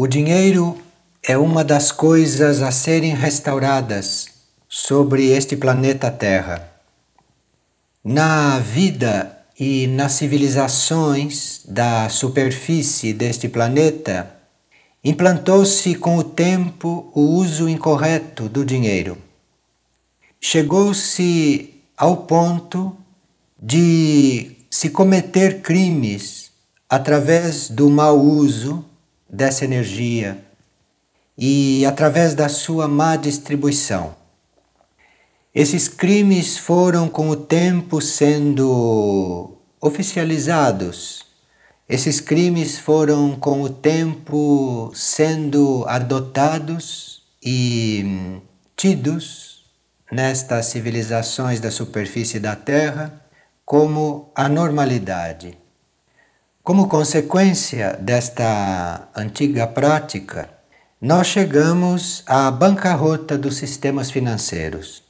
O dinheiro é uma das coisas a serem restauradas sobre este planeta Terra. Na vida e nas civilizações da superfície deste planeta, implantou-se com o tempo o uso incorreto do dinheiro. Chegou-se ao ponto de se cometer crimes através do mau uso dessa energia e através da sua má distribuição. Esses crimes foram com o tempo sendo oficializados. Esses crimes foram com o tempo sendo adotados e tidos nestas civilizações da superfície da Terra como a normalidade. Como consequência desta antiga prática, nós chegamos à bancarrota dos sistemas financeiros.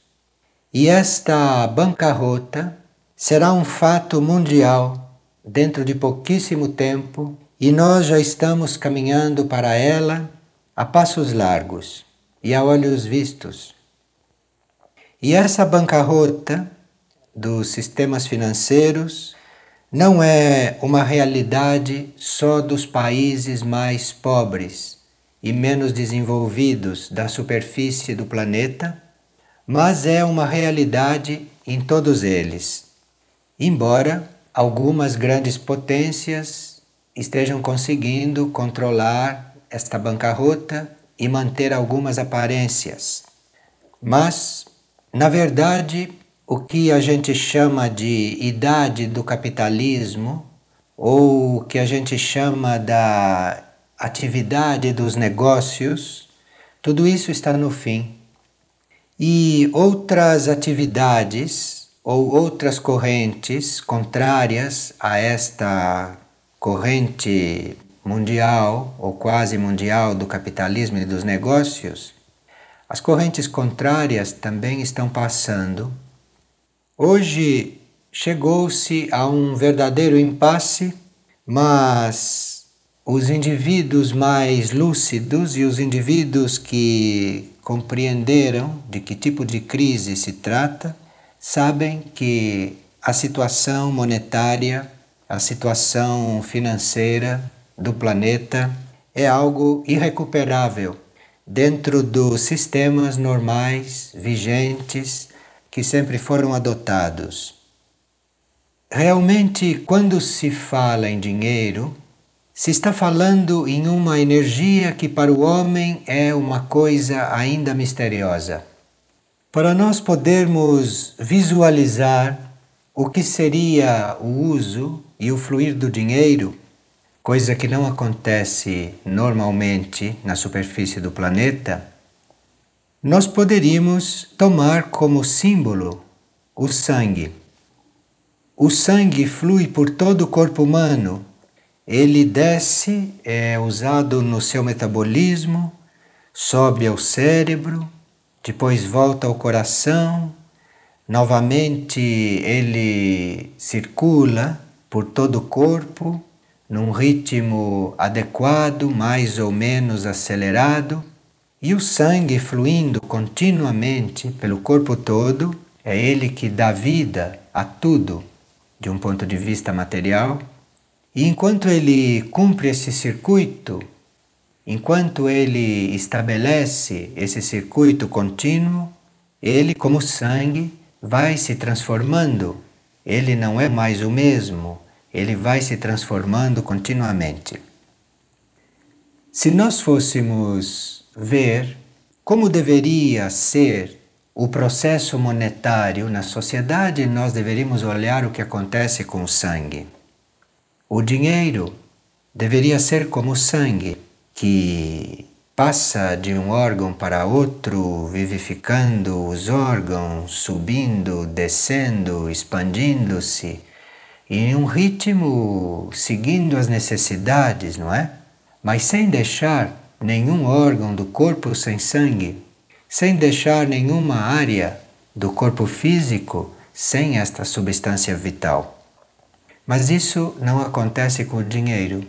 E esta bancarrota será um fato mundial dentro de pouquíssimo tempo e nós já estamos caminhando para ela a passos largos e a olhos vistos. E essa bancarrota dos sistemas financeiros não é uma realidade só dos países mais pobres e menos desenvolvidos da superfície do planeta, mas é uma realidade em todos eles. Embora algumas grandes potências estejam conseguindo controlar esta bancarrota e manter algumas aparências. Mas, na verdade, o que a gente chama de idade do capitalismo, ou o que a gente chama da atividade dos negócios, tudo isso está no fim. E outras atividades ou outras correntes contrárias a esta corrente mundial ou quase mundial do capitalismo e dos negócios, as correntes contrárias também estão passando Hoje chegou-se a um verdadeiro impasse, mas os indivíduos mais lúcidos e os indivíduos que compreenderam de que tipo de crise se trata sabem que a situação monetária, a situação financeira do planeta é algo irrecuperável dentro dos sistemas normais vigentes que sempre foram adotados. Realmente, quando se fala em dinheiro, se está falando em uma energia que para o homem é uma coisa ainda misteriosa. Para nós podermos visualizar o que seria o uso e o fluir do dinheiro, coisa que não acontece normalmente na superfície do planeta, nós poderíamos tomar como símbolo o sangue. O sangue flui por todo o corpo humano, ele desce, é usado no seu metabolismo, sobe ao cérebro, depois volta ao coração, novamente ele circula por todo o corpo num ritmo adequado, mais ou menos acelerado e o sangue fluindo continuamente pelo corpo todo, é ele que dá vida a tudo de um ponto de vista material. E enquanto ele cumpre esse circuito, enquanto ele estabelece esse circuito contínuo, ele, como sangue, vai se transformando. Ele não é mais o mesmo, ele vai se transformando continuamente. Se nós fôssemos ver como deveria ser o processo monetário na sociedade, nós deveríamos olhar o que acontece com o sangue. O dinheiro deveria ser como o sangue, que passa de um órgão para outro, vivificando os órgãos, subindo, descendo, expandindo-se, em um ritmo seguindo as necessidades, não é? Mas sem deixar nenhum órgão do corpo sem sangue, sem deixar nenhuma área do corpo físico sem esta substância vital. Mas isso não acontece com o dinheiro.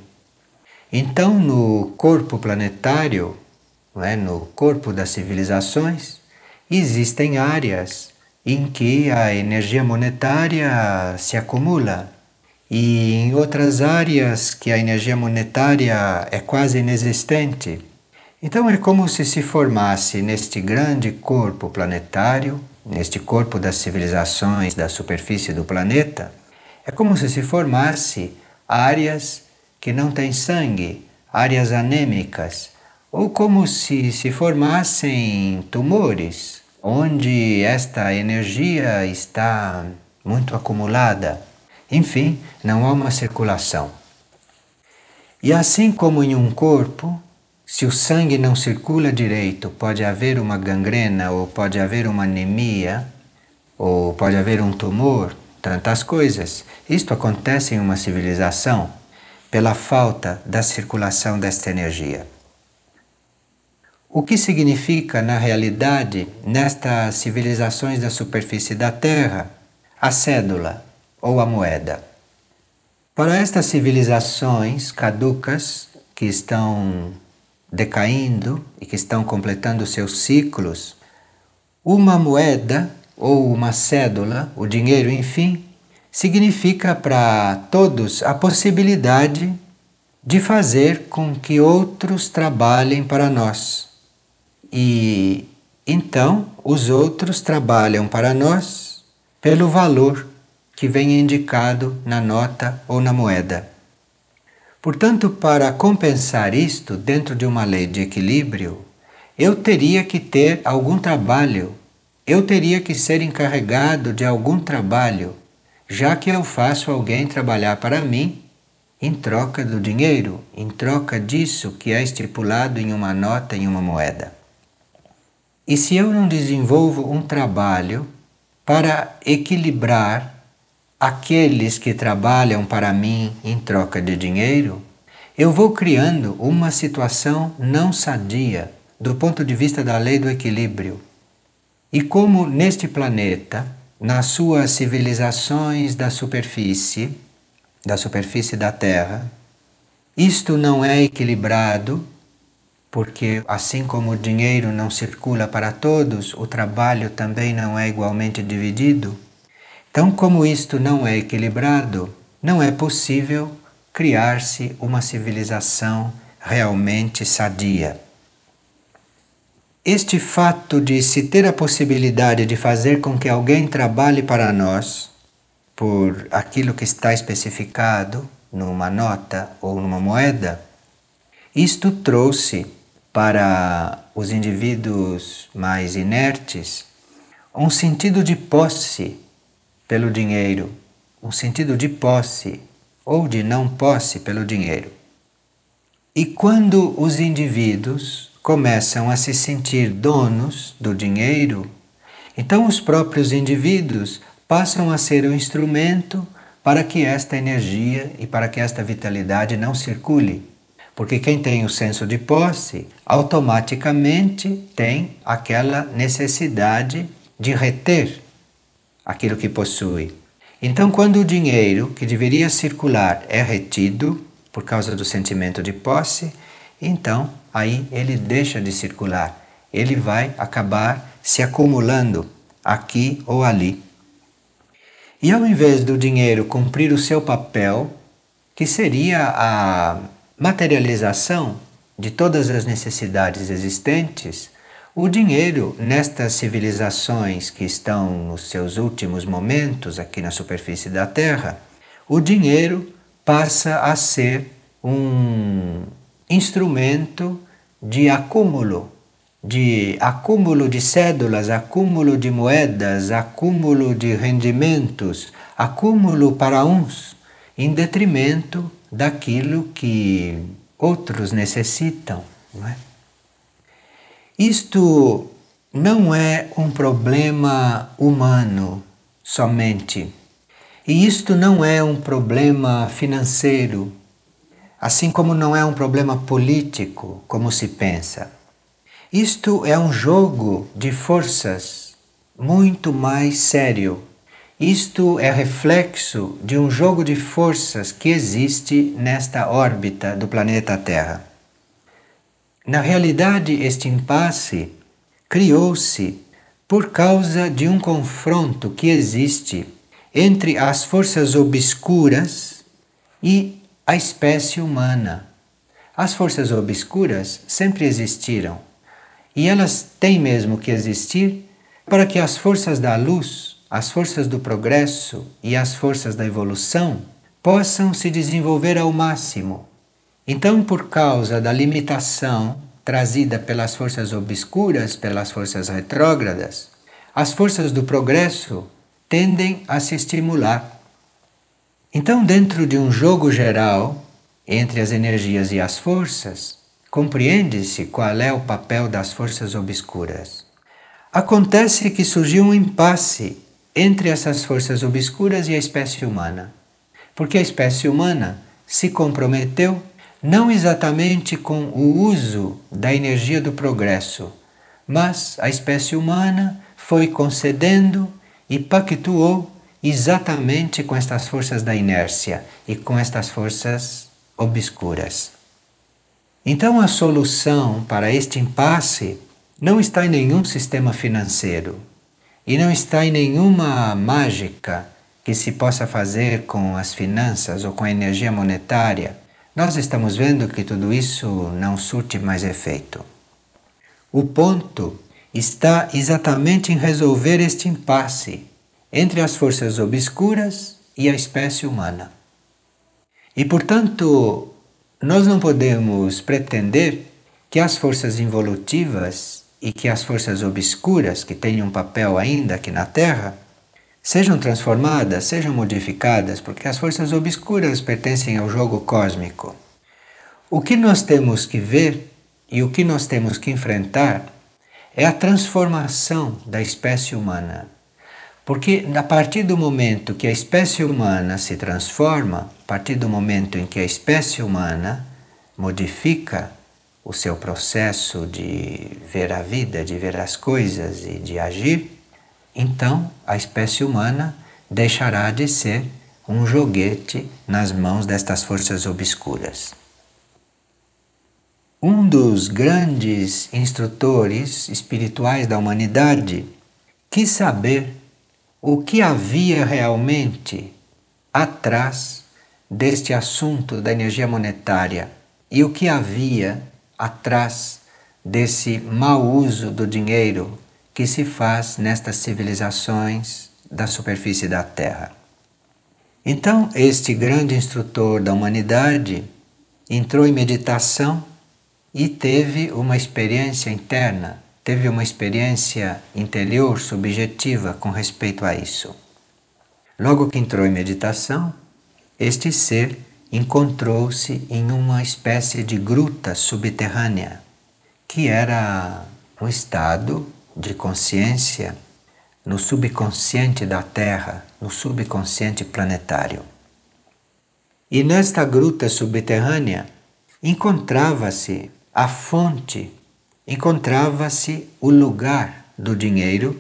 Então, no corpo planetário, é, no corpo das civilizações, existem áreas em que a energia monetária se acumula e em outras áreas que a energia monetária é quase inexistente. Então é como se se formasse neste grande corpo planetário, neste corpo das civilizações da superfície do planeta, é como se se formasse áreas que não têm sangue, áreas anêmicas, ou como se se formassem tumores, onde esta energia está muito acumulada. Enfim, não há uma circulação. E assim como em um corpo, se o sangue não circula direito, pode haver uma gangrena, ou pode haver uma anemia, ou pode haver um tumor, tantas coisas. Isto acontece em uma civilização pela falta da circulação desta energia. O que significa, na realidade, nestas civilizações da superfície da Terra, a cédula ou a moeda? Para estas civilizações caducas que estão decaindo e que estão completando seus ciclos, uma moeda ou uma cédula, o dinheiro, enfim, significa para todos a possibilidade de fazer com que outros trabalhem para nós. E então os outros trabalham para nós pelo valor que vem indicado na nota ou na moeda. Portanto, para compensar isto dentro de uma lei de equilíbrio, eu teria que ter algum trabalho, eu teria que ser encarregado de algum trabalho já que eu faço alguém trabalhar para mim em troca do dinheiro, em troca disso que é estipulado em uma nota, em uma moeda. E se eu não desenvolvo um trabalho para equilibrar aqueles que trabalham para mim em troca de dinheiro, eu vou criando uma situação não sadia do ponto de vista da lei do equilíbrio. E como neste planeta nas suas civilizações da superfície, da superfície da Terra, isto não é equilibrado, porque assim como o dinheiro não circula para todos, o trabalho também não é igualmente dividido. Então, como isto não é equilibrado, não é possível criar-se uma civilização realmente sadia. Este fato de se ter a possibilidade de fazer com que alguém trabalhe para nós por aquilo que está especificado numa nota ou numa moeda, isto trouxe para os indivíduos mais inertes um sentido de posse pelo dinheiro, um sentido de posse ou de não posse pelo dinheiro. E quando os indivíduos começam a se sentir donos do dinheiro, então os próprios indivíduos passam a ser um instrumento para que esta energia e para que esta vitalidade não circule. Porque quem tem o senso de posse automaticamente tem aquela necessidade de reter aquilo que possui. Então, quando o dinheiro que deveria circular é retido por causa do sentimento de posse, então aí ele deixa de circular. Ele vai acabar se acumulando aqui ou ali. E ao invés do dinheiro cumprir o seu papel, que seria a materialização de todas as necessidades existentes, o dinheiro, nestas civilizações que estão nos seus últimos momentos aqui na superfície da Terra, o dinheiro passa a ser um instrumento de acúmulo, de acúmulo de cédulas, acúmulo de moedas, acúmulo de rendimentos, acúmulo para uns, em detrimento daquilo que outros necessitam. Não é? Isto não é um problema humano somente. E isto não é um problema financeiro assim como não é um problema político, como se pensa. Isto é um jogo de forças muito mais sério Isto é reflexo de um jogo de forças que existe nesta órbita do planeta Terra. Na realidade, este impasse criou-se por causa de um confronto que existe entre as forças obscuras e a espécie humana. As forças obscuras sempre existiram e elas têm mesmo que existir para que as forças da luz, as forças do progresso e as forças da evolução possam se desenvolver ao máximo. Então, por causa da limitação trazida pelas forças obscuras, pelas forças retrógradas, as forças do progresso tendem a se estimular. Então, dentro de um jogo geral entre as energias e as forças, compreende-se qual é o papel das forças obscuras. Acontece que surgiu um impasse entre essas forças obscuras e a espécie humana, porque a espécie humana se comprometeu não exatamente com o uso da energia do progresso, mas a espécie humana foi concedendo e pactuou exatamente com estas forças da inércia e com estas forças obscuras. Então a solução para este impasse não está em nenhum sistema financeiro e não está em nenhuma mágica que se possa fazer com as finanças ou com a energia monetária nós estamos vendo que tudo isso não surte mais efeito. O ponto está exatamente em resolver este impasse entre as forças obscuras e a espécie humana. E, portanto, nós não podemos pretender que as forças involutivas e que as forças obscuras, que têm um papel ainda aqui na Terra, sejam transformadas, sejam modificadas, porque as forças obscuras pertencem ao jogo cósmico. O que nós temos que ver e o que nós temos que enfrentar é a transformação da espécie humana. Porque a partir do momento que a espécie humana se transforma, a partir do momento em que a espécie humana modifica o seu processo de ver a vida, de ver as coisas e de agir, então a espécie humana deixará de ser um joguete nas mãos destas forças obscuras. Um dos grandes instrutores espirituais da humanidade quis saber o que havia realmente atrás deste assunto da energia monetária e o que havia atrás desse mau uso do dinheiro que se faz nestas civilizações da superfície da Terra. Então, este grande instrutor da humanidade entrou em meditação e teve uma experiência interna, teve uma experiência interior subjetiva com respeito a isso. Logo que entrou em meditação, este ser encontrou-se em uma espécie de gruta subterrânea, que era um estado de consciência no subconsciente da Terra, no subconsciente planetário. E nesta gruta subterrânea encontrava-se a fonte, encontrava-se o lugar do dinheiro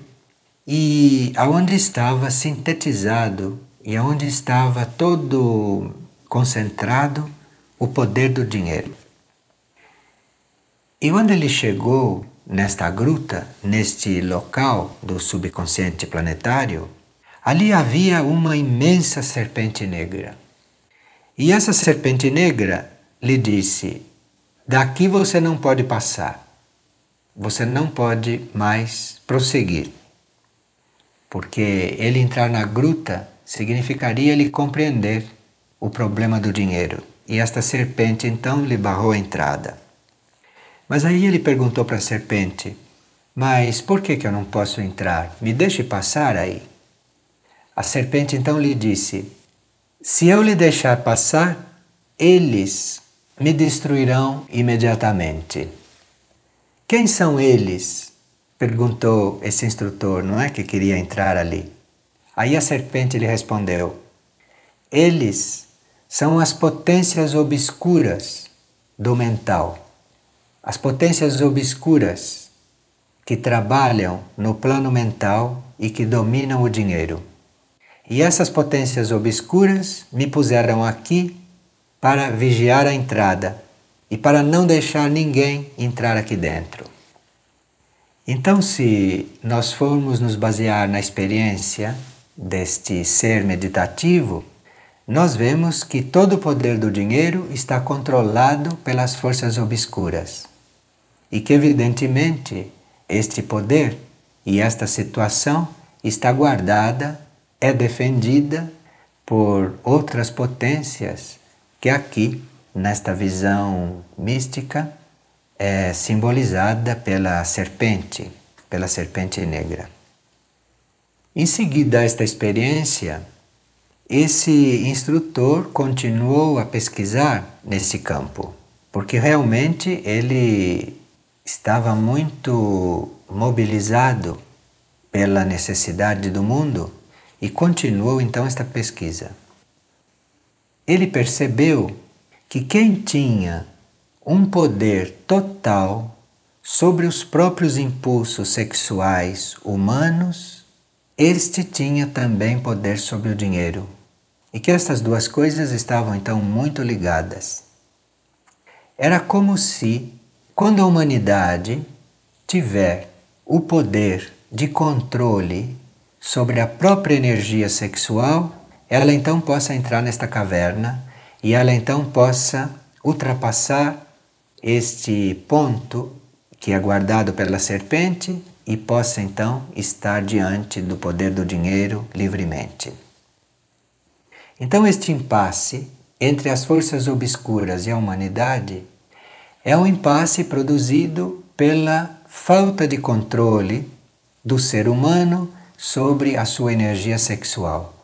e aonde estava sintetizado e aonde estava todo concentrado o poder do dinheiro. E quando ele chegou nesta gruta, neste local do subconsciente planetário, ali havia uma imensa serpente negra. E essa serpente negra lhe disse: Daqui você não pode passar, você não pode mais prosseguir. Porque ele entrar na gruta significaria ele compreender o problema do dinheiro. E esta serpente então lhe barrou a entrada. Mas aí ele perguntou para a serpente: Mas por que, que eu não posso entrar? Me deixe passar aí. A serpente então lhe disse: Se eu lhe deixar passar, eles me destruirão imediatamente. Quem são eles? perguntou esse instrutor, não é que queria entrar ali. Aí a serpente lhe respondeu: Eles são as potências obscuras do mental as potências obscuras que trabalham no plano mental e que dominam o dinheiro. E essas potências obscuras me puseram aqui para vigiar a entrada e para não deixar ninguém entrar aqui dentro. Então, se nós formos nos basear na experiência deste ser meditativo, nós vemos que todo o poder do dinheiro está controlado pelas forças obscuras. E que, evidentemente, este poder e esta situação está guardada, é defendida por outras potências que aqui, nesta visão mística, é simbolizada pela serpente, pela serpente negra. Em seguida a esta experiência, esse instrutor continuou a pesquisar nesse campo, porque realmente ele estava muito mobilizado pela necessidade do mundo e continuou então esta pesquisa ele percebeu que quem tinha um poder total sobre os próprios impulsos sexuais humanos, este tinha também poder sobre o dinheiro. E que estas duas coisas estavam então muito ligadas. Era como se, quando a humanidade tiver o poder de controle sobre a própria energia sexual, ela então possa entrar nesta caverna e ela então possa ultrapassar este ponto que é guardado pela serpente e possa então estar diante do poder do dinheiro livremente. Então, este impasse entre as forças obscuras e a humanidade é um impasse produzido pela falta de controle do ser humano sobre a sua energia sexual.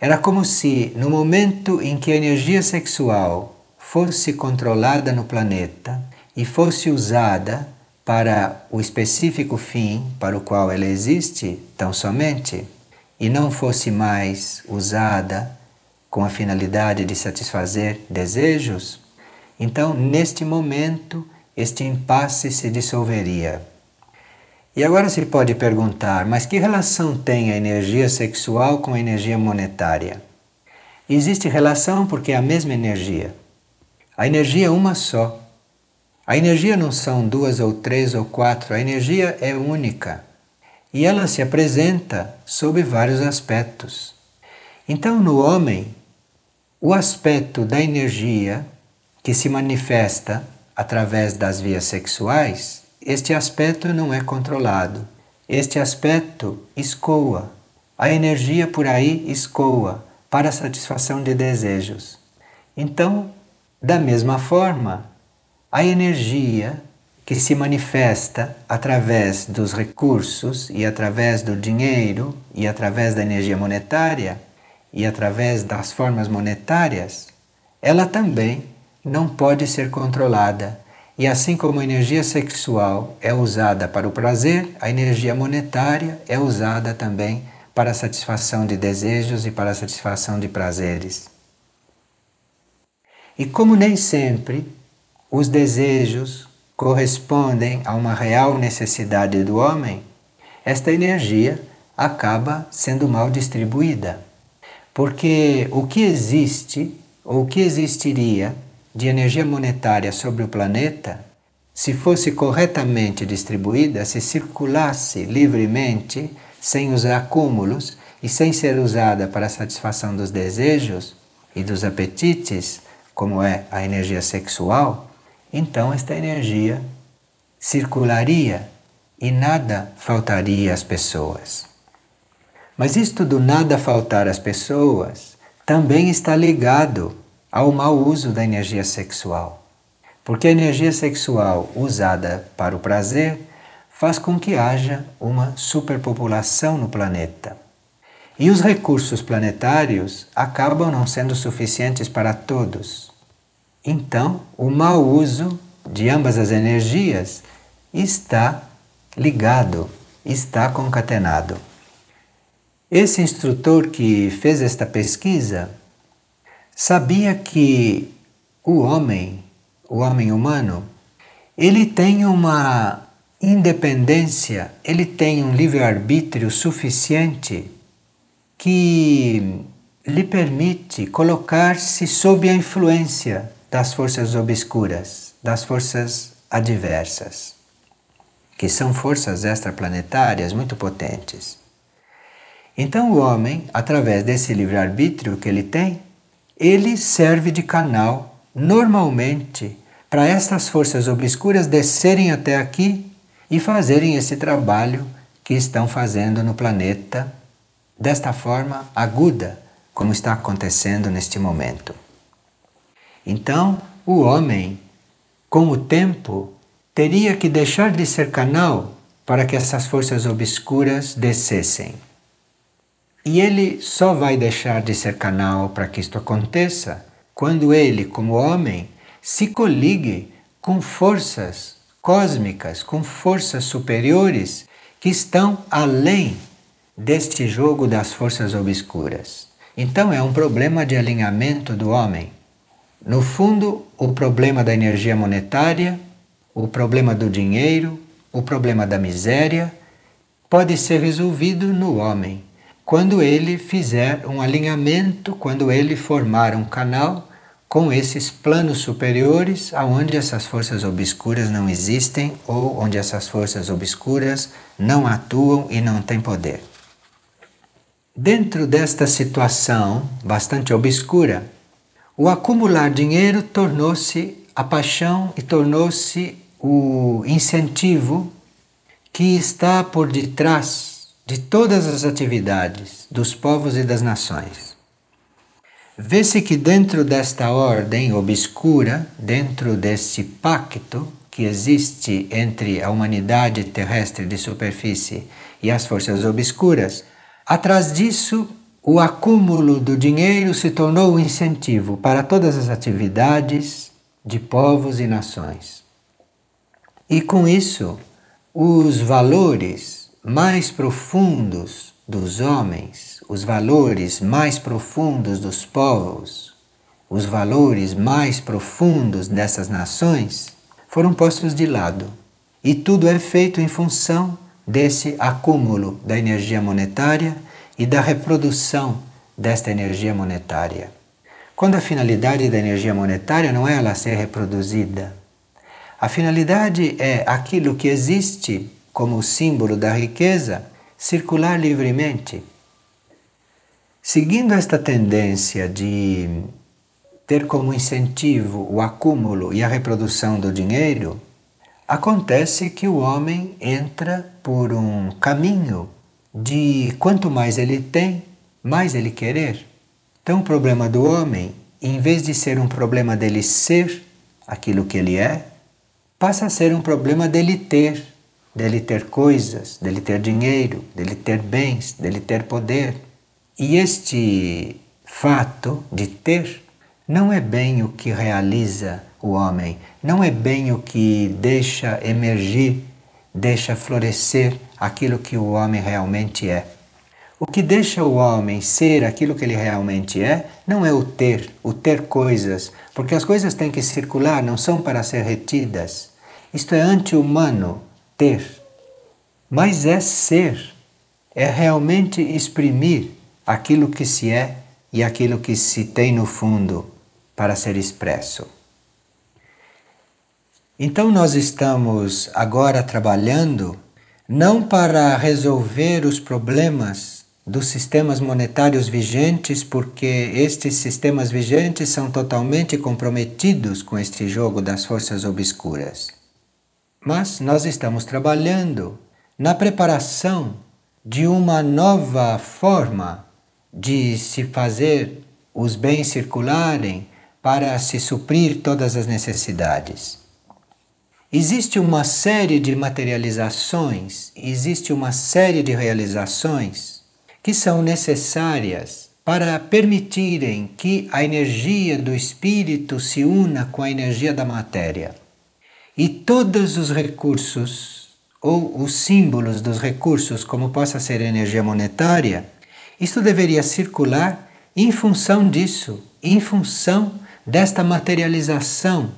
Era como se, no momento em que a energia sexual fosse controlada no planeta e fosse usada para o específico fim para o qual ela existe, tão somente, e não fosse mais usada com a finalidade de satisfazer desejos, então, neste momento, este impasse se dissolveria. E agora se pode perguntar, mas que relação tem a energia sexual com a energia monetária? Existe relação porque é a mesma energia. A energia é uma só. A energia não são duas ou três ou quatro, a energia é única. E ela se apresenta sob vários aspectos. Então, no homem, o aspecto da energia que se manifesta através das vias sexuais este aspecto não é controlado. Este aspecto escoa. A energia por aí escoa para a satisfação de desejos. Então, da mesma forma, a energia que se manifesta através dos recursos e através do dinheiro e através da energia monetária e através das formas monetárias, ela também não pode ser controlada e assim como a energia sexual é usada para o prazer, a energia monetária é usada também para a satisfação de desejos e para a satisfação de prazeres. E como nem sempre os desejos correspondem a uma real necessidade do homem, esta energia acaba sendo mal distribuída. Porque o que existe, ou o que existiria de energia monetária sobre o planeta, se fosse corretamente distribuída, se circulasse livremente, sem os acúmulos e sem ser usada para a satisfação dos desejos e dos apetites, como é a energia sexual, então esta energia circularia e nada faltaria às pessoas. Mas isto do nada faltar às pessoas também está ligado ao mau uso da energia sexual. Porque a energia sexual usada para o prazer faz com que haja uma superpopulação no planeta. E os recursos planetários acabam não sendo suficientes para todos. Então, o mau uso de ambas as energias está ligado, está concatenado. Esse instrutor que fez esta pesquisa sabia que o homem, o homem humano, ele tem uma independência, ele tem um livre-arbítrio suficiente que lhe permite colocar-se sob a influência das forças obscuras, das forças adversas, que são forças extraplanetárias muito potentes. Então o homem, através desse livre-arbítrio que ele tem, ele serve de canal normalmente para estas forças obscuras descerem até aqui e fazerem esse trabalho que estão fazendo no planeta desta forma aguda, como está acontecendo neste momento. Então, o homem, com o tempo, teria que deixar de ser canal para que essas forças obscuras descessem. E ele só vai deixar de ser canal para que isto aconteça quando ele, como homem, se coligue com forças cósmicas, com forças superiores que estão além deste jogo das forças obscuras. Então é um problema de alinhamento do homem. No fundo, o problema da energia monetária, o problema do dinheiro, o problema da miséria pode ser resolvido no homem quando ele fizer um alinhamento, quando ele formar um canal com esses planos superiores, aonde essas forças obscuras não existem ou onde essas forças obscuras não atuam e não têm poder. Dentro desta situação bastante obscura, o acumular dinheiro tornou-se a paixão e tornou-se o incentivo que está por detrás de todas as atividades dos povos e das nações. Vê-se que dentro desta ordem obscura, dentro desse pacto que existe entre a humanidade terrestre de superfície e as forças obscuras, atrás disso o acúmulo do dinheiro se tornou um incentivo para todas as atividades de povos e nações. E com isso, os valores mais profundos dos homens, os valores mais profundos dos povos, os valores mais profundos dessas nações foram postos de lado. E tudo é feito em função desse acúmulo da energia monetária e da reprodução desta energia monetária. Quando a finalidade da energia monetária não é ela ser reproduzida, a finalidade é aquilo que existe como símbolo da riqueza, circular livremente. Seguindo esta tendência de ter como incentivo o acúmulo e a reprodução do dinheiro, acontece que o homem entra por um caminho de quanto mais ele tem, mais ele querer. Então, o problema do homem, em vez de ser um problema dele ser aquilo que ele é, passa a ser um problema dele ter dele ter coisas, dele ter dinheiro, dele ter bens, dele ter poder. E este fato de ter não é bem o que realiza o homem, não é bem o que deixa emergir, deixa florescer aquilo que o homem realmente é. O que deixa o homem ser aquilo que ele realmente é não é o ter, o ter coisas, porque as coisas têm que circular, não são para ser retidas. Isto é anti-humano, ter, mas é ser, é realmente exprimir aquilo que se é e aquilo que se tem no fundo para ser expresso. Então, nós estamos agora trabalhando não para resolver os problemas dos sistemas monetários vigentes, porque estes sistemas vigentes são totalmente comprometidos com este jogo das forças obscuras. Mas nós estamos trabalhando na preparação de uma nova forma de se fazer os bens circularem para se suprir todas as necessidades. Existe uma série de materializações, existe uma série de realizações que são necessárias para permitirem que a energia do espírito se una com a energia da matéria. E todos os recursos ou os símbolos dos recursos, como possa ser energia monetária, isto deveria circular em função disso, em função desta materialização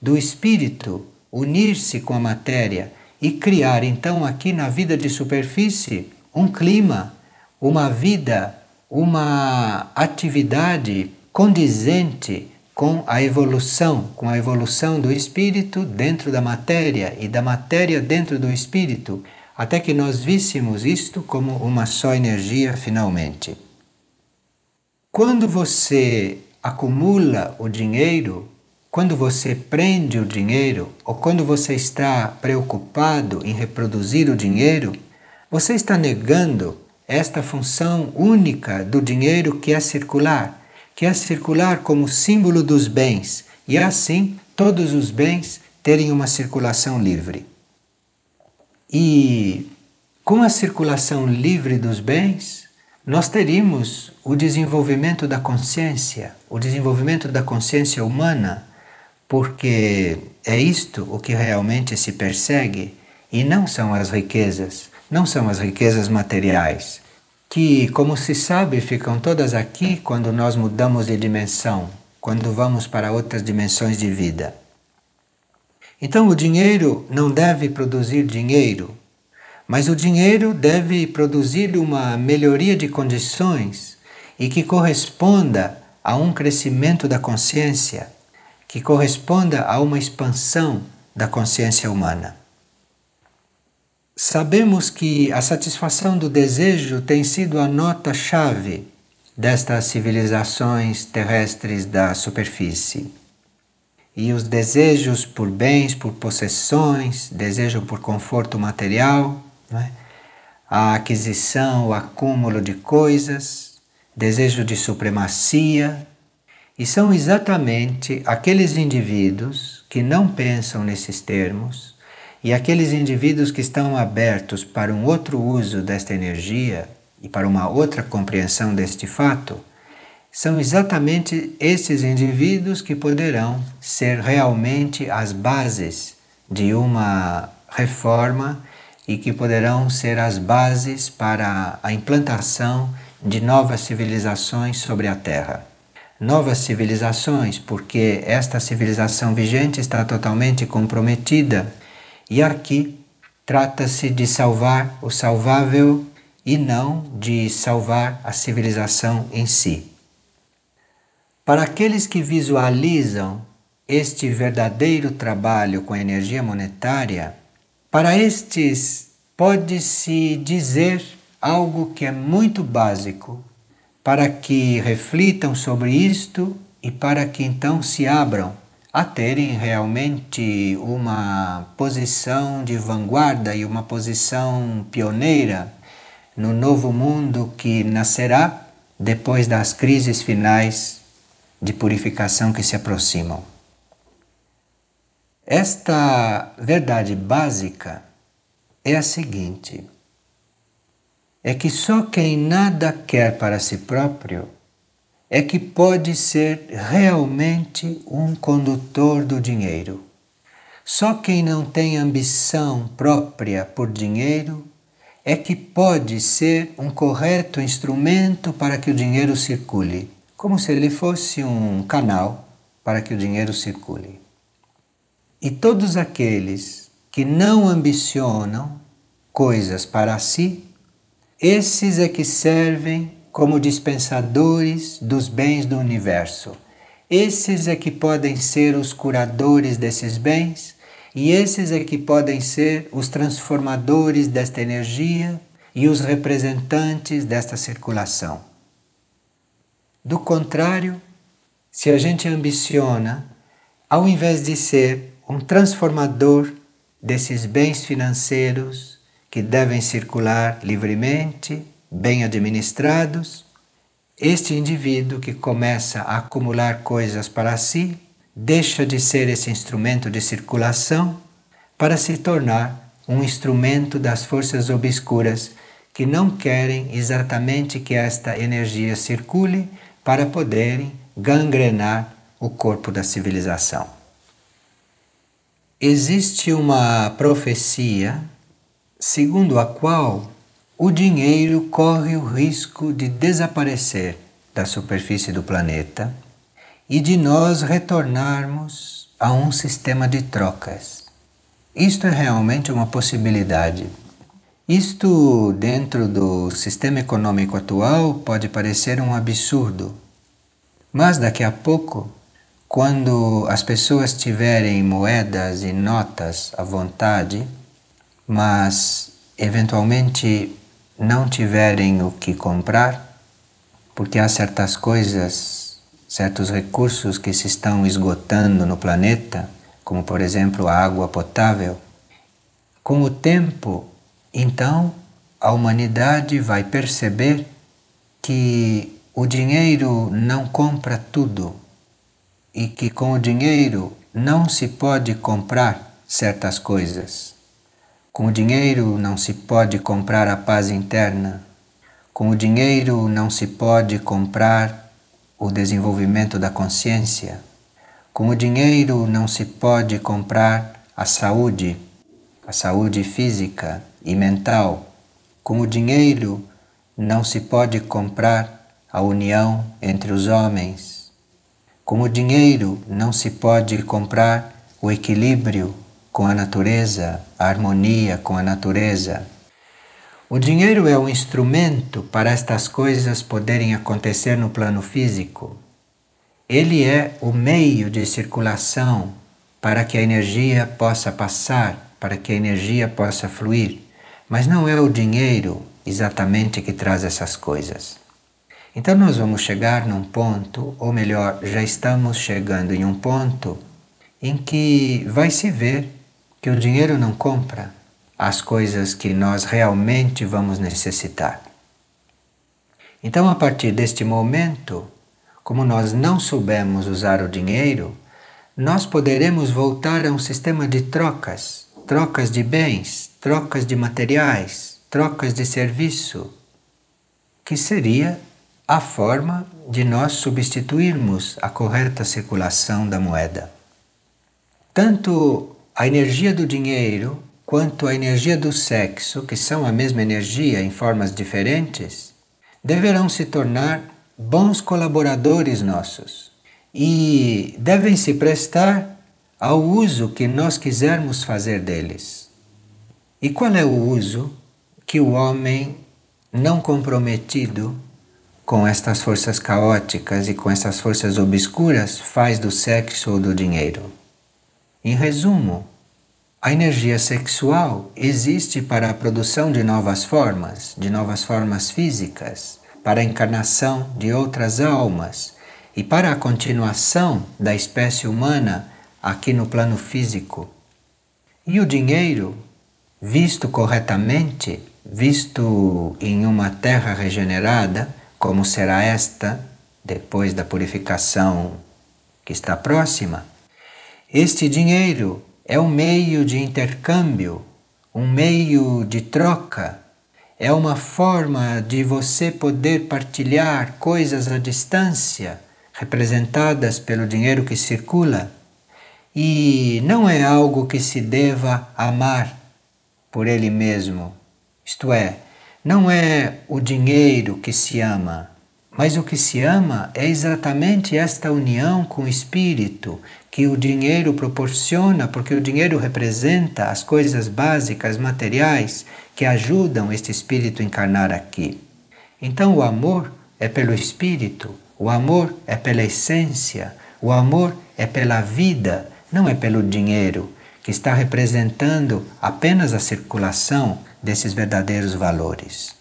do espírito unir-se com a matéria e criar então aqui na vida de superfície um clima, uma vida uma atividade condizente com a evolução, com a evolução do espírito dentro da matéria e da matéria dentro do espírito, até que nós víssemos isto como uma só energia finalmente. Quando você acumula o dinheiro, quando você prende o dinheiro ou quando você está preocupado em reproduzir o dinheiro, você está negando esta função única do dinheiro que é circular, que é circular como símbolo dos bens e assim todos os bens terem uma circulação livre. E com a circulação livre dos bens, nós teríamos o desenvolvimento da consciência, o desenvolvimento da consciência humana, porque é isto o que realmente se persegue e não são as riquezas, não são as riquezas materiais, que, como se sabe, ficam todas aqui quando nós mudamos de dimensão, quando vamos para outras dimensões de vida. Então, o dinheiro não deve produzir dinheiro, mas o dinheiro deve produzir uma melhoria de condições e que corresponda a um crescimento da consciência, que corresponda a uma expansão da consciência humana. Sabemos que a satisfação do desejo tem sido a nota-chave destas civilizações terrestres da superfície e os desejos por bens, por possessões, desejo por conforto material, é? a aquisição, o acúmulo de coisas, desejo de supremacia, e são exatamente aqueles indivíduos que não pensam nesses termos e aqueles indivíduos que estão abertos para um outro uso desta energia e para uma outra compreensão deste fato são exatamente esses indivíduos que poderão ser realmente as bases de uma reforma e que poderão ser as bases para a implantação de novas civilizações sobre a Terra. Novas civilizações, porque esta civilização vigente está totalmente comprometida e aqui trata-se de salvar o salvável e não de salvar a civilização em si. Para aqueles que visualizam este verdadeiro trabalho com a energia monetária, para estes pode-se dizer algo que é muito básico, para que reflitam sobre isto e para que então se abram a terem realmente uma posição de vanguarda e uma posição pioneira no novo mundo que nascerá depois das crises finais de purificação que se aproximam. Esta verdade básica é a seguinte: é que só quem nada quer para si próprio é que pode ser realmente um condutor do dinheiro. Só quem não tem ambição própria por dinheiro é que pode ser um correto instrumento para que o dinheiro circule como se ele fosse um canal para que o dinheiro circule. E todos aqueles que não ambicionam coisas para si, esses é que servem como dispensadores dos bens do universo. Esses é que podem ser os curadores desses bens e esses é que podem ser os transformadores desta energia e os representantes desta circulação. Do contrário, se a gente ambiciona, ao invés de ser um transformador desses bens financeiros que devem circular livremente, bem administrados, este indivíduo que começa a acumular coisas para si deixa de ser esse instrumento de circulação para se tornar um instrumento das forças obscuras que não querem exatamente que esta energia circule, para poderem gangrenar o corpo da civilização. Existe uma profecia segundo a qual o dinheiro corre o risco de desaparecer da superfície do planeta e de nós retornarmos a um sistema de trocas. Isto é realmente uma possibilidade. Isto, dentro do sistema econômico atual, pode parecer um absurdo, mas daqui a pouco, quando as pessoas tiverem moedas e notas à vontade, mas eventualmente não tiverem o que comprar, porque há certas coisas, certos recursos que se estão esgotando no planeta, como por exemplo a água potável, com o tempo então a humanidade vai perceber que o dinheiro não compra tudo e que com o dinheiro não se pode comprar certas coisas. Com o dinheiro não se pode comprar a paz interna. Com o dinheiro não se pode comprar o desenvolvimento da consciência. Com o dinheiro não se pode comprar a saúde, a saúde física, e mental. Com o dinheiro não se pode comprar a união entre os homens. Com o dinheiro não se pode comprar o equilíbrio com a natureza, a harmonia com a natureza. O dinheiro é um instrumento para estas coisas poderem acontecer no plano físico. Ele é o meio de circulação para que a energia possa passar, para que a energia possa fluir. Mas não é o dinheiro exatamente que traz essas coisas. Então nós vamos chegar num ponto, ou melhor, já estamos chegando em um ponto em que vai se ver que o dinheiro não compra as coisas que nós realmente vamos necessitar. Então, a partir deste momento, como nós não soubemos usar o dinheiro, nós poderemos voltar a um sistema de trocas, trocas de bens, trocas de materiais, trocas de serviço, que seria a forma de nós substituirmos a correta circulação da moeda. Tanto a energia do dinheiro quanto a energia do sexo, que são a mesma energia em formas diferentes, deverão se tornar bons colaboradores nossos e devem se prestar ao uso que nós quisermos fazer deles. E qual é o uso que o homem não comprometido com estas forças caóticas e com estas forças obscuras faz do sexo ou do dinheiro? Em resumo, a energia sexual existe para a produção de novas formas, de novas formas físicas, para a encarnação de outras almas e para a continuação da espécie humana aqui no plano físico. E o dinheiro visto corretamente, visto em uma terra regenerada, como será esta depois da purificação que está próxima, este dinheiro é um meio de intercâmbio, um meio de troca, é uma forma de você poder partilhar coisas à distância, representadas pelo dinheiro que circula. E não é algo que se deva amar por ele mesmo. Isto é, não é o dinheiro que se ama, mas o que se ama é exatamente esta união com o espírito que o dinheiro proporciona, porque o dinheiro representa as coisas básicas, materiais, que ajudam este espírito a encarnar aqui. Então o amor é pelo espírito, o amor é pela essência, o amor é pela vida, não é pelo dinheiro que está representando apenas a circulação desses verdadeiros valores.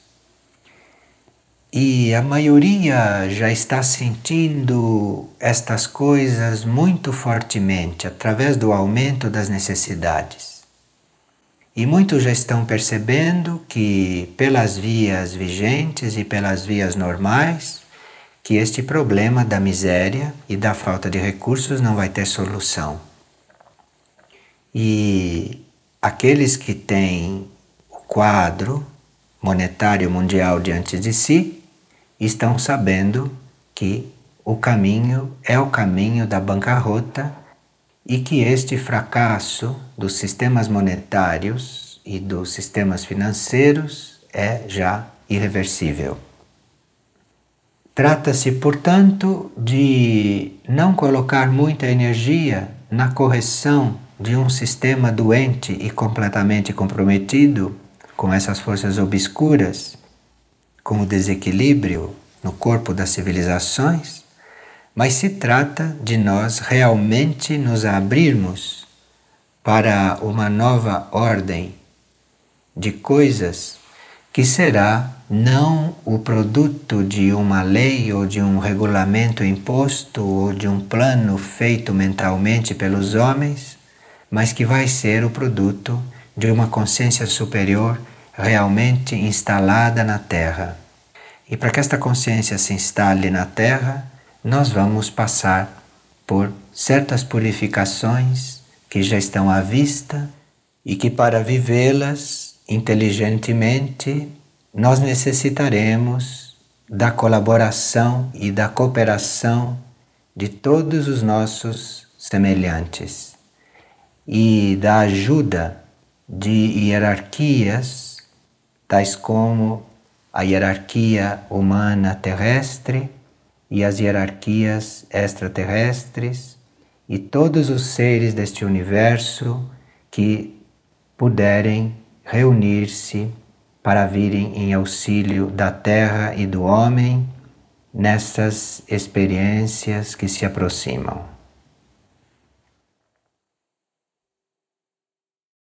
E a maioria já está sentindo estas coisas muito fortemente através do aumento das necessidades. E muitos já estão percebendo que, pelas vias vigentes e pelas vias normais, que este problema da miséria e da falta de recursos não vai ter solução. E aqueles que têm o quadro monetário mundial diante de si estão sabendo que o caminho é o caminho da bancarrota e que este fracasso dos sistemas monetários e dos sistemas financeiros é já irreversível. Trata-se, portanto, de não colocar muita energia na correção de um sistema doente e completamente comprometido, com essas forças obscuras, com o desequilíbrio no corpo das civilizações, mas se trata de nós realmente nos abrirmos para uma nova ordem de coisas que será não o produto de uma lei ou de um regulamento imposto ou de um plano feito mentalmente pelos homens, mas que vai ser o produto de uma consciência superior realmente instalada na Terra. E para que esta consciência se instale na Terra, nós vamos passar por certas purificações que já estão à vista e que, para vivê-las inteligentemente, nós necessitaremos da colaboração e da cooperação de todos os nossos semelhantes e da ajuda de hierarquias, tais como a hierarquia humana terrestre e as hierarquias extraterrestres e todos os seres deste universo que puderem reunir-se para virem em auxílio da terra e do homem nessas experiências que se aproximam.